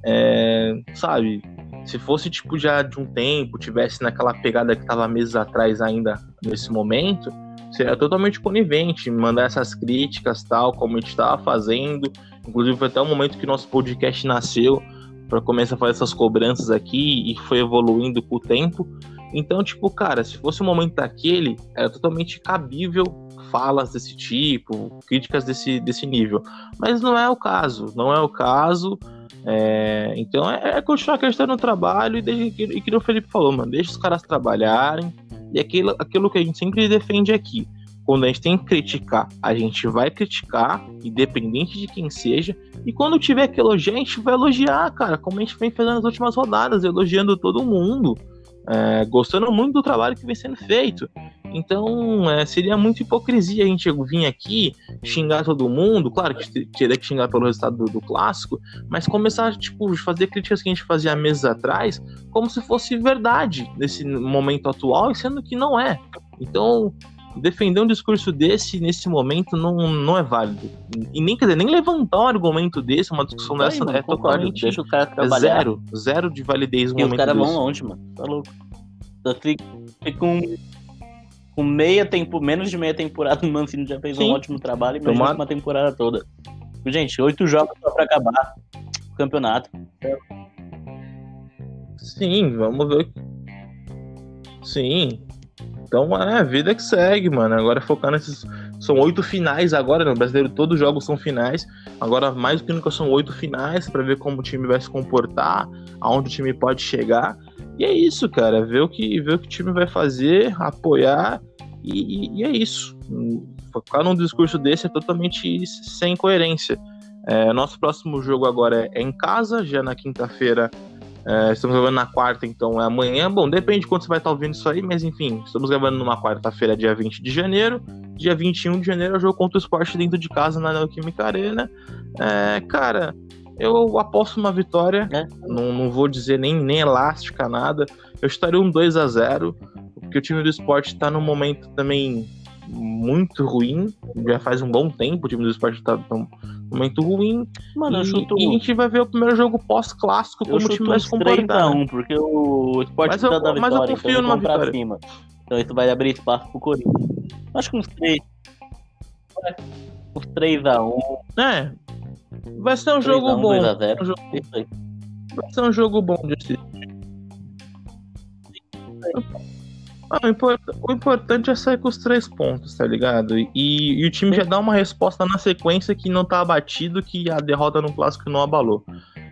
é, sabe? Se fosse, tipo, já de um tempo, tivesse naquela pegada que tava meses atrás ainda nesse momento, seria totalmente conivente, mandar essas críticas, tal, como a gente tava fazendo. Inclusive, foi até o momento que nosso podcast nasceu para começar a fazer essas cobranças aqui e foi evoluindo com o tempo. Então, tipo, cara, se fosse o momento daquele, era totalmente cabível falas desse tipo, críticas desse, desse nível. Mas não é o caso, não é o caso. É, então é, é continuar acreditando no trabalho e, deixa, e que o Felipe falou, mano, deixa os caras trabalharem. E aquilo, aquilo que a gente sempre defende aqui. Quando a gente tem que criticar, a gente vai criticar, independente de quem seja. E quando tiver que elogiar, a gente vai elogiar, cara, como a gente vem fazendo nas últimas rodadas, elogiando todo mundo, é, gostando muito do trabalho que vem sendo feito. Então, é, seria muita hipocrisia a gente vir aqui xingar todo mundo, claro que teria que xingar pelo resultado do, do clássico, mas começar tipo fazer críticas que a gente fazia meses atrás, como se fosse verdade nesse momento atual, sendo que não é. Então, defender um discurso desse nesse momento não, não é válido. E nem, quer dizer, nem levantar um argumento desse, uma discussão Aí, dessa, mano, é totalmente Deixa o cara é trabalhar. zero, zero de validez no E os momento caras vão longe, mano. Tá louco. Só fica fica com, com meia tempo, menos de meia temporada, o Mancini já fez Sim. um ótimo trabalho. Imagina Tomara- uma temporada toda. Gente, oito jogos só pra acabar o campeonato. Sim, vamos ver. Sim. Então é a vida que segue, mano. Agora focar nesses. São oito finais agora, no brasileiro todos os jogos são finais. Agora, mais do que nunca, são oito finais pra ver como o time vai se comportar, aonde o time pode chegar. E é isso, cara. Ver o que, ver o que o time vai fazer, apoiar, e, e- e é isso. Focar num discurso desse é totalmente sem coerência. É, nosso próximo jogo agora é em casa, já na quinta-feira. É, estamos gravando na quarta, então é amanhã. Bom, depende de quando você vai estar ouvindo isso aí, mas enfim, estamos gravando numa quarta-feira, dia 20 de janeiro. Dia 21 de janeiro é o jogo contra o esporte dentro de casa na Neoquímica Arena. É, cara, eu aposto uma vitória. É. Não, não vou dizer nem, nem elástica, nada. Eu estaria um 2 a 0 porque o time do esporte está num momento também muito ruim. Já faz um bom tempo o time do esporte está momento ruim. Mano, eu e, chuto. e a gente vai ver o primeiro jogo pós-clássico como o time vai se comportar. 3x1, porque o Sport Mas eu- tá da mas eu vitória, confio então numa vitória. cima. Então isso vai abrir espaço pro Corinthians. Acho que uns 3. Uns 3x1, É. Vai ser um jogo 3x1, bom. 2x0. Um jogo-. Vai ser um jogo bom de assistir. Ah, o, import- o importante é sair com os três pontos, tá ligado? E, e o time já dá uma resposta na sequência que não tá abatido, que a derrota no clássico não abalou.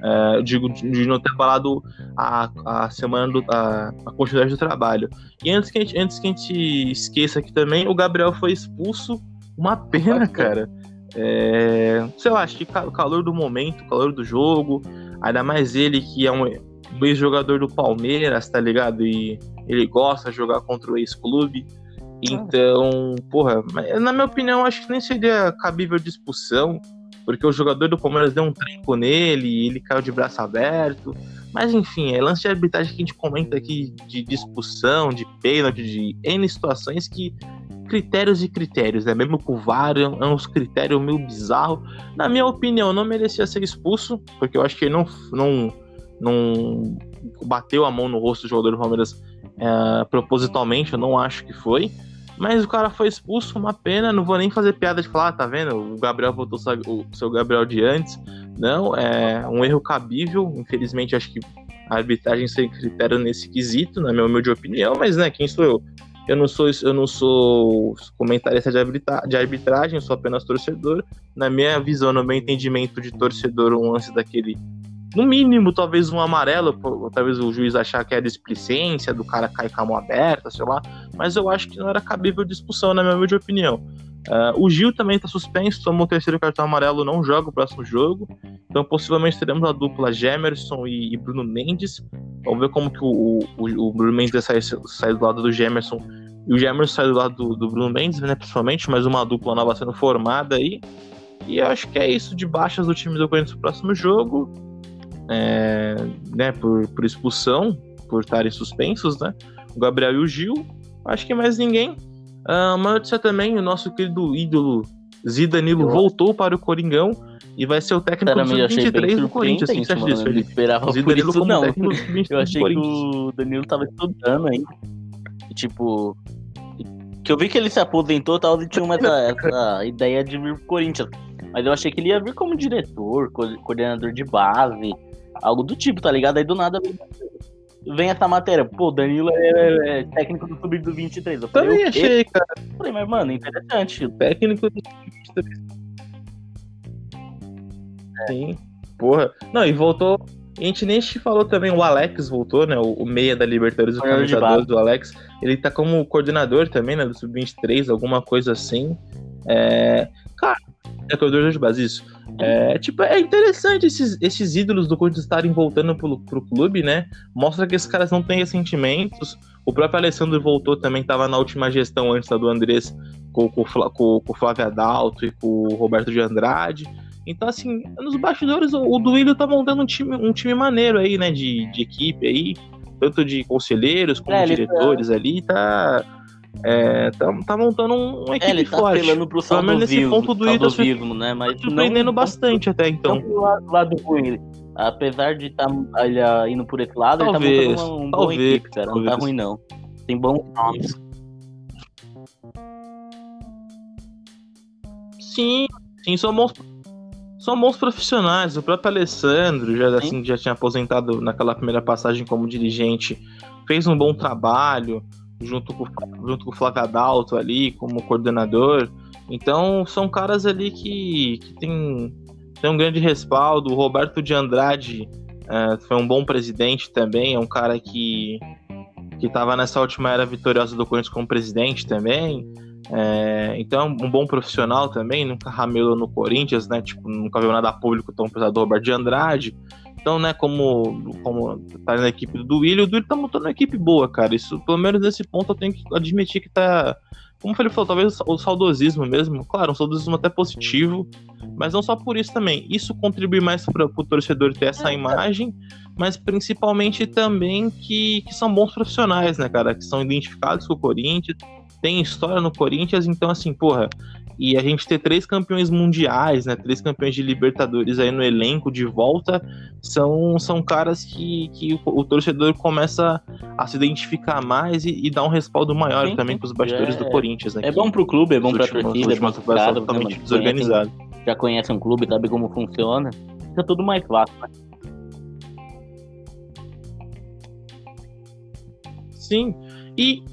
É, eu digo de não ter abalado a, a semana do. A, a continuidade do trabalho. E antes que, a gente, antes que a gente esqueça aqui também, o Gabriel foi expulso. Uma pena, cara. É, sei lá, acho que o calor do momento, o calor do jogo, ainda mais ele que é um um ex-jogador do Palmeiras, tá ligado? E ele gosta de jogar contra o ex-clube. Então, porra, na minha opinião, acho que nem seria cabível de expulsão, porque o jogador do Palmeiras deu um tranco nele ele caiu de braço aberto. Mas enfim, é lance de arbitragem que a gente comenta aqui de discussão, de pênalti, de N situações que. Critérios e critérios, né? Mesmo com o VAR, é uns critérios meio bizarros. Na minha opinião, não merecia ser expulso, porque eu acho que ele não, não, não bateu a mão no rosto do jogador do Palmeiras é, propositalmente, eu não acho que foi. Mas o cara foi expulso, uma pena. Não vou nem fazer piada de falar, ah, tá vendo? O Gabriel voltou o seu Gabriel de antes. Não, é um erro cabível. Infelizmente, acho que a arbitragem sem critério nesse quesito, na minha humilde opinião, mas né, quem sou eu? Eu não sou, eu não sou comentarista de, arbitra, de arbitragem, eu sou apenas torcedor. Na minha visão, no meu entendimento de torcedor, um lance daquele no mínimo, talvez um amarelo, talvez o juiz achar que é displicência, do cara cair com a mão aberta, sei lá, mas eu acho que não era cabível de expulsão, na minha opinião. Uh, o Gil também tá suspenso, tomou o terceiro cartão amarelo, não joga o próximo jogo, então possivelmente teremos a dupla Gemerson e, e Bruno Mendes. Vamos ver como que o, o, o Bruno Mendes vai sair, do lado do Gemerson e o Gemerson sai do lado do, do Bruno Mendes, né, principalmente, mais uma dupla nova sendo formada aí. E eu acho que é isso de baixas do time do Corinthians no próximo jogo é, né, por, por expulsão, por estarem suspensos, né? O Gabriel e o Gil, acho que mais ninguém. Uh, uma notícia também, o nosso querido ídolo Zidanilo voltou para o Coringão e vai ser o técnico do Sub-23 do Corinthians. Assim, mano, disso, Felipe? esperava por isso, não. Eu achei que o Danilo tava estudando ainda. E, tipo, que eu vi que ele se aposentou e tal, e tinha essa, essa ideia de vir pro Corinthians. Mas eu achei que ele ia vir como diretor, coordenador de base, algo do tipo, tá ligado? Aí do nada vem essa matéria. Pô, Danilo é, é técnico do Clube do 23. Eu falei, Também achei, cara. Eu falei, mas mano, interessante. Técnico do 23. É. Sim. Porra. Não, e voltou. A gente nem te falou também, o Alex voltou, né? O, o meia da Libertadores, o camisa 12 do Alex. Ele tá como coordenador também, né? Do Sub-23, alguma coisa assim. É. Cara, é coordenador de base, isso. É, tipo, é interessante esses, esses ídolos do Corinthians estarem voltando pro, pro clube, né? Mostra que esses caras não têm ressentimentos. O próprio Alessandro voltou também, estava na última gestão antes da do Andrés, com, com, com, com o Flávio Adalto e com o Roberto de Andrade. Então, assim, nos bastidores, o, o Duílio tá montando um time, um time maneiro aí, né? De, de equipe aí, tanto de conselheiros como É, diretores ali, tá. É, tá, tá montando um, uma É, equipe ele tá forte. apelando pro saudosismo, ponto do saudosismo, né? Mas surpreendendo bastante até então. Não lado, lado ruim. Apesar de estar tá, indo por esse lado, Talvez, ele tá montando uma, boa talvez, equipe, cara. Não tá talvez. ruim, não. Tem bons nomes. Sim, sim, são bons, são bons profissionais. O próprio Alessandro, já, assim, já tinha aposentado naquela primeira passagem como dirigente, fez um bom trabalho junto com, junto com o Flávio Adalto ali, como coordenador. Então, são caras ali que, que tem, tem um grande respaldo. O Roberto de Andrade é, foi um bom presidente também, é um cara que que estava nessa última era vitoriosa do Corinthians como presidente também. É, então, um bom profissional também, nunca ramelou no Corinthians, né? Tipo, nunca viu nada público tão pesado do Roberto de Andrade. Então, né, como, como tá na equipe do Duílio, o Duílio tá montando uma equipe boa, cara. Isso, pelo menos nesse ponto, eu tenho que admitir que tá. Como o Felipe falou, talvez o saudosismo mesmo. Claro, um saudosismo até positivo, mas não só por isso também. Isso contribui mais para o torcedor ter essa imagem, mas principalmente também que, que são bons profissionais, né, cara? Que são identificados com o Corinthians, tem história no Corinthians, então, assim, porra, E a gente ter três campeões mundiais, né? Três campeões de Libertadores aí no elenco de volta, são, são caras que, que o, o torcedor começa a se identificar mais e, e dar um respaldo maior Sim, também sim. pros bastidores É- do Corinthians, né? É bom pro clube, é bom pra últimos- torcida, é bom pro cara, totalmente desorganizado. Já conhece um clube, sabe como funciona. Fica tudo mais fácil. né? Sim. E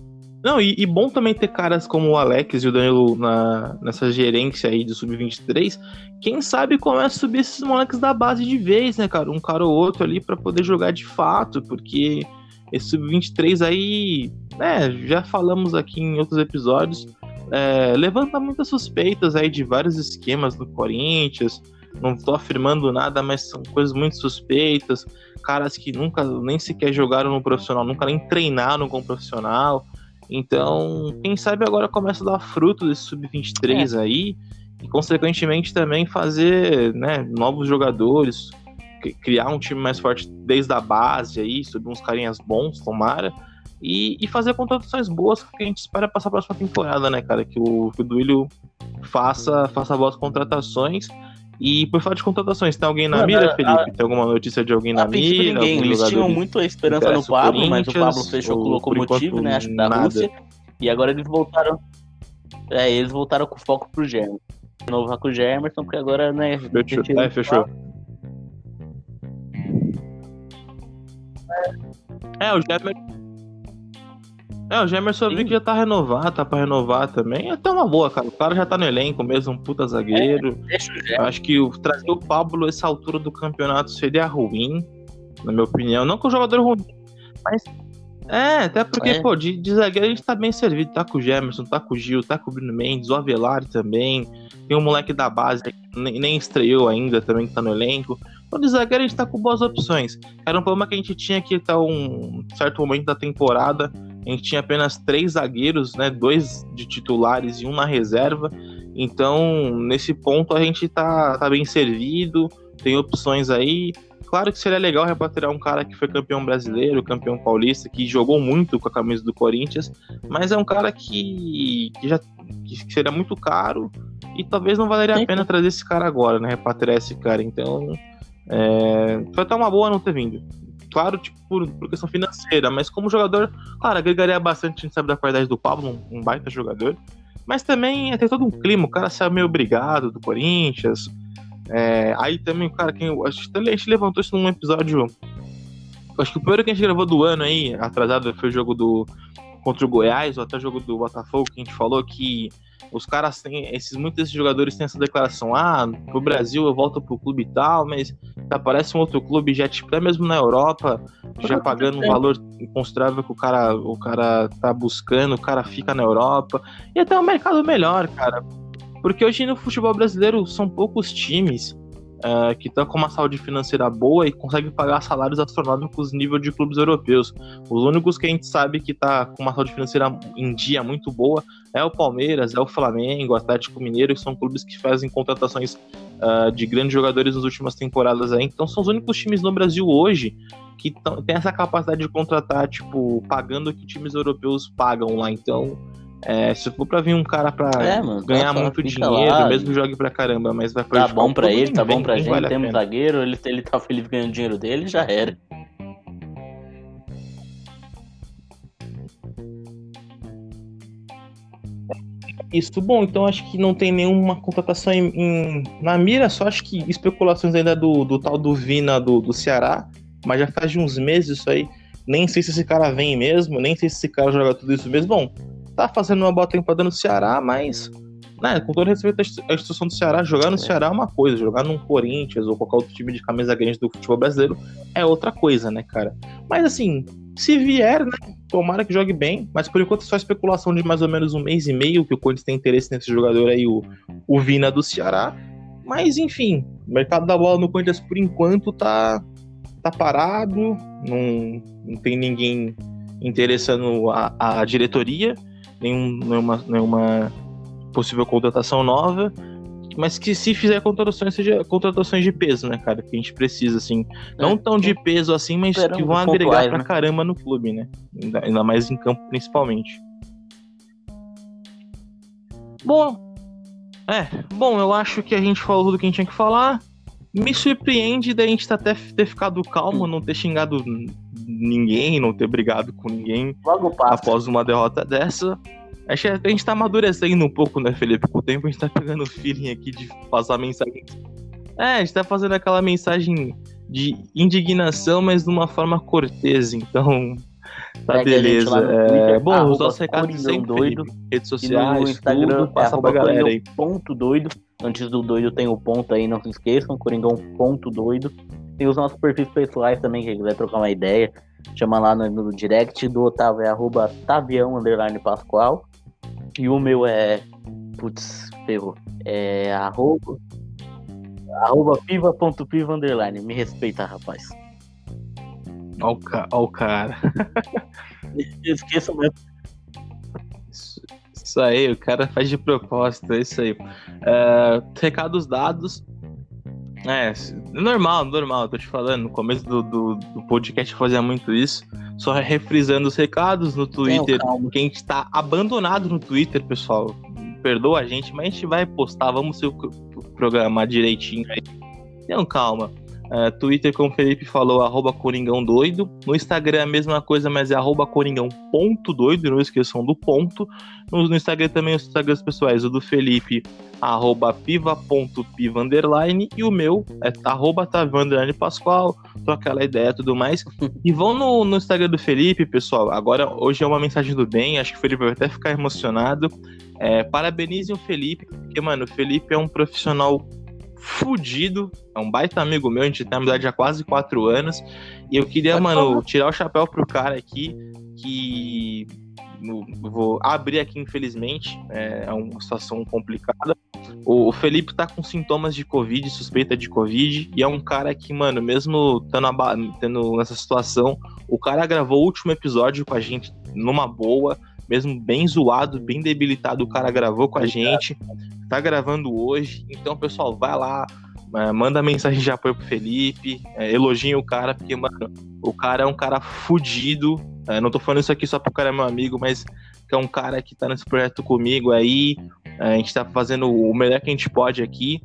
não, e, e bom também ter caras como o Alex e o Danilo na, nessa gerência aí do Sub-23. Quem sabe começa a subir esses moleques da base de vez, né, cara? Um cara ou outro ali pra poder jogar de fato, porque esse Sub-23 aí, né, já falamos aqui em outros episódios, é, levanta muitas suspeitas aí de vários esquemas do Corinthians. Não tô afirmando nada, mas são coisas muito suspeitas. Caras que nunca nem sequer jogaram no profissional, nunca nem treinaram com o profissional. Então, quem sabe agora começa a dar fruto desse sub-23 aí e, consequentemente, também fazer né, novos jogadores, cri- criar um time mais forte desde a base aí, subir uns carinhas bons, tomara, e, e fazer contratações boas que a gente espera passar a próxima temporada, né, cara? Que o, que o Duílio faça, faça boas contratações. E por falar de contratações, tem alguém na Mano, mira, a- Felipe? Tem alguma notícia de alguém na A mira? ninguém. Algum Eles tinham muito a esperança no Pablo, mas o Pablo fechou com o locomotivo, né? Acho que da nada? Rússia. E agora eles voltaram. É, eles voltaram com foco pro Germerson. Renovar com o Germerson, porque agora, né? Fechou. É, fechou. É, o Gemerson. É, o Gemerson Sim. que já tá renovado, tá pra renovar também. É até uma boa, cara. O cara já tá no elenco mesmo, um puta zagueiro. Deixa o acho que o, trazer o Pablo essa altura do campeonato seria ruim, na minha opinião. Não que o jogador ruim, mas. É, até porque, É. pô, de, de zagueiro a gente tá bem servido. Tá com o Gemerson, tá com o Gil, tá com o Bruno Mendes, o Avelar também. Tem um moleque da base que nem, nem estreou ainda também, que tá no elenco. Então, de zagueiro a gente tá com boas opções. Era um problema que a gente tinha que tá um certo momento da temporada. A gente tinha apenas três zagueiros, né? Dois de titulares e um na reserva. Então, nesse ponto, a gente tá, tá bem servido, tem opções aí. Claro que seria legal repatriar um cara que foi campeão brasileiro, campeão paulista, que jogou muito com a camisa do Corinthians, mas é um cara que, que já que seria muito caro e talvez não valeria a pena trazer esse cara agora, né? Repatriar esse cara. Então, é, foi até uma boa não ter vindo. Claro, tipo, por, por questão financeira, mas como jogador, claro, agregaria bastante, a gente sabe da qualidade do Pablo, um, um baita jogador. Mas também é ter todo um clima, o cara saiu meio obrigado do Corinthians. É, aí também, cara, quem, a gente levantou isso num episódio. Acho que o primeiro que a gente gravou do ano aí, atrasado, foi o jogo do contra o Goiás, ou até o jogo do Botafogo, que a gente falou que os caras têm, esses, muitos desses jogadores têm essa declaração, ah, pro Brasil eu volto pro clube e tal, mas aparece um outro clube já, tipo, até mesmo na Europa, já pagando um valor considerável que o cara, o cara tá buscando, o cara fica na Europa, e até um mercado melhor, cara. Porque hoje no futebol brasileiro são poucos times ah, que estão com uma saúde financeira boa e conseguem pagar salários astronômicos nível de clubes europeus. Os únicos que a gente sabe que tá com uma saúde financeira em dia muito boa é o Palmeiras, é o Flamengo, o Atlético Mineiro, que são clubes que fazem contratações ah, de grandes jogadores nas últimas temporadas aí. Então são os únicos times no Brasil hoje que tão- tem essa capacidade de contratar, tipo, pagando o que times europeus pagam lá. Então, é, se for pra vir um cara pra É, mano, ganhar tá, muito dinheiro, lá. mesmo jogue pra caramba, mas vai Tá prejudicar bom o pra ele, tá bom pra gente, vale temos pena. zagueiro, ele, ele tá feliz ganhando o dinheiro dele, já era. Isso, bom, então acho que não tem nenhuma contratação em, em- na mira, só acho que especulações ainda do, do tal do Vina do, do Ceará, mas já faz de uns meses isso aí. Nem sei se esse cara vem mesmo, nem sei se esse cara joga tudo isso mesmo. Bom, tá fazendo uma boa temporada no Ceará, mas, né, com todo respeito à institu- à instituição do Ceará, jogar no Ceará é uma coisa, jogar num Corinthians ou qualquer outro time de camisa grande do futebol brasileiro é outra coisa, né, cara? Mas assim, se vier, né, tomara que jogue bem, mas por enquanto é só especulação de mais ou menos um mês e meio que o Corinthians tem interesse nesse jogador aí, o, o Vina do Ceará. Mas enfim, o mercado da bola no Corinthians por enquanto tá, tá parado, não, não tem ninguém interessando a, a diretoria, nenhum, nenhuma, nenhuma possível contratação nova. Mas que se fizer contratações, seja contratações de peso, né, cara? Que a gente precisa, assim. Não tão de peso assim, mas que vão agregar pra né? caramba no clube, né? Ainda, ainda mais em campo, principalmente. Bom, É, bom, eu acho que a gente falou tudo que a gente tinha que falar. Me surpreende da gente até ter ficado calmo, não ter xingado ninguém, não ter brigado com ninguém após uma derrota dessa. Acho que a gente tá amadurecendo um pouco, né, Felipe? Com o tempo a gente tá pegando o feeling aqui de passar mensagem. É, a gente tá fazendo aquela mensagem de indignação, mas de uma forma cortês, então. Tá beleza. É, bom, os nossos recados sempre, doido. Felipe. Redes E no sociais, Instagram tudo, é passa pra arroba galera aí. Ponto doido. Antes do doido tem o ponto aí, não se esqueçam, Coringão ponto doido. Tem os nossos perfis pessoais também, quem quiser trocar uma ideia, chama lá no, no direct do Otávio, é arroba Tavião underline Pascoal. E o meu é. Putz, ferrou. É arroba. Arroba piva.piva underline. Me respeita, rapaz. Ó o, ca- ó o cara. Esqueça mesmo. Isso, aí, o cara faz de propósito, é isso aí. É, recados dados. É, normal, normal, tô te falando. No começo do, do, do podcast eu fazia muito isso. Só refrisando os recados no Twitter. calma. Quem está abandonado no Twitter, pessoal, perdoa a gente, mas a gente vai postar, vamos se programar direitinho aí. Então, calma. É, Twitter, como o Felipe falou, arroba Coringão Doido. No Instagram é a mesma coisa, mas é arroba Coringão.doido, não esqueçam do ponto. No, no Instagram também os Instagrams pessoais, o do Felipe, arroba piva.piva underline, e o meu é arroba Tavião underline Pascoal, aquela ideia e tudo mais. E vão no, no Instagram do Felipe, pessoal. Agora, hoje é uma mensagem do bem, acho que o Felipe vai até ficar emocionado. É, parabenizem o Felipe, porque, mano, o Felipe é um profissional fudido, é um baita amigo meu, a gente tem amizade há quase quatro anos. E eu queria, Pode mano, falar. tirar o chapéu pro cara aqui, que vou abrir aqui, infelizmente, é, é uma situação complicada. O, Felipe tá com sintomas de Covid, suspeita de Covid, e é um cara que, mano, mesmo tendo, tendo nessa situação, o cara gravou o último episódio com a gente numa boa, mesmo bem zoado, bem debilitado, o cara gravou com a gente, tá gravando hoje. Então, pessoal, vai lá, manda mensagem de apoio pro Felipe, é, elogiem o cara, porque, mano, o cara é um cara fudido. É, não tô falando isso aqui só porque o cara é meu amigo, mas que é um cara que tá nesse projeto comigo aí. é, a gente tá fazendo o melhor que a gente pode aqui.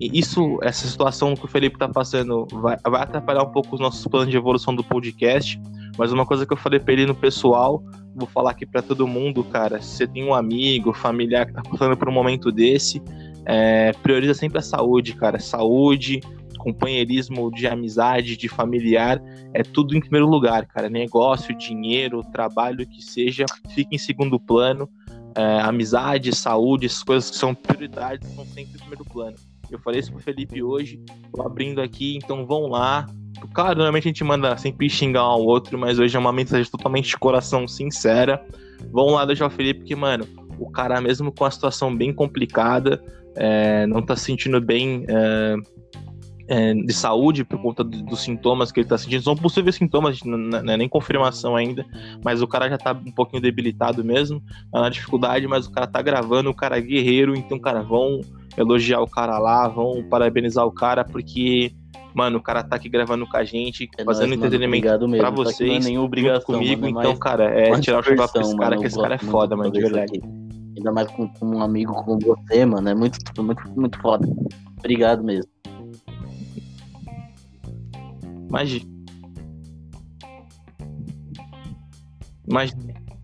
E isso, essa situação que o Felipe tá passando, vai, vai atrapalhar um pouco os nossos planos de evolução do podcast. Mas uma coisa que eu falei pra ele no pessoal, vou falar aqui pra todo mundo, cara. Se você tem um amigo, familiar que tá passando por um momento desse, é, prioriza sempre a saúde, cara. Saúde, companheirismo de amizade, de familiar, é tudo em primeiro lugar, cara. Negócio, dinheiro, trabalho, que seja, fica em segundo plano. É, amizade, saúde, essas coisas que são prioridades, são sempre em primeiro plano. Eu falei isso pro Felipe hoje, tô abrindo aqui, então vão lá. Claro, normalmente a gente manda sempre xingar um ao outro, mas hoje é uma mensagem totalmente de coração sincera. Vão lá deixar o Felipe, que, mano, o cara, mesmo com a situação bem complicada, é, não tá se sentindo bem é, é, de saúde por conta do- dos sintomas que ele tá sentindo. São possíveis sintomas, n- n- não é nem confirmação ainda, mas o cara já tá um pouquinho debilitado mesmo, tá na dificuldade, mas o cara tá gravando, o cara é guerreiro, então, cara, vão elogiar o cara lá, vão parabenizar o cara, porque, mano, o cara tá aqui gravando com a gente, É fazendo nóis, mano. entretenimento Obrigado mesmo. pra é vocês, nenhuma junto obrigação, comigo, mano, é então, cara, é tirar o chapéu pra esse cara, mano. que esse cara é foda, mano, de verdade. aqui. Ainda mais com, com um amigo como você, mano. É muito, muito, muito foda. Obrigado mesmo. Imagina.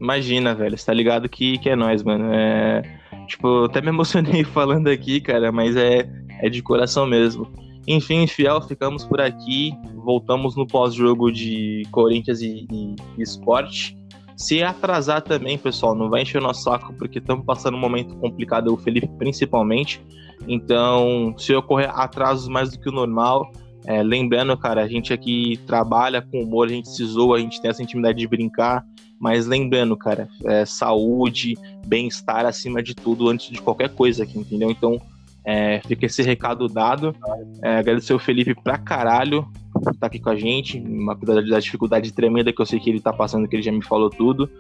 Imagina, velho. Você tá ligado que, que é nós, mano. É, tipo, eu até me emocionei falando aqui, cara, mas é, é de coração mesmo. Enfim, fiel, ficamos por aqui. Voltamos no pós-jogo de Corinthians e, e, e. Se atrasar também, pessoal, não vai encher o nosso saco, porque estamos passando um momento complicado, o Felipe principalmente. Então, se ocorrer atrasos mais do que o normal, é, lembrando, cara, a gente aqui trabalha com humor, a gente se zoa, a gente tem essa intimidade de brincar, mas lembrando, cara, é, saúde, bem-estar acima de tudo, antes de qualquer coisa aqui, entendeu? Então, é, fica esse recado dado. É, agradecer o Felipe pra caralho por estar aqui com a gente, apesar da dificuldade tremenda que eu sei que ele tá passando, que ele já me falou tudo.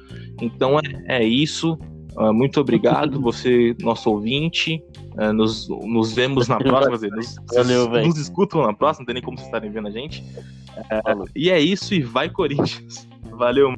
Então, é, é isso. É, muito obrigado, você, nosso ouvinte. É, nos, nos vemos na próxima. Nos, Valeu, velho. nos escutam na próxima, não tem nem como vocês estarem vendo a gente. É, e é isso, e vai Corinthians. Valeu.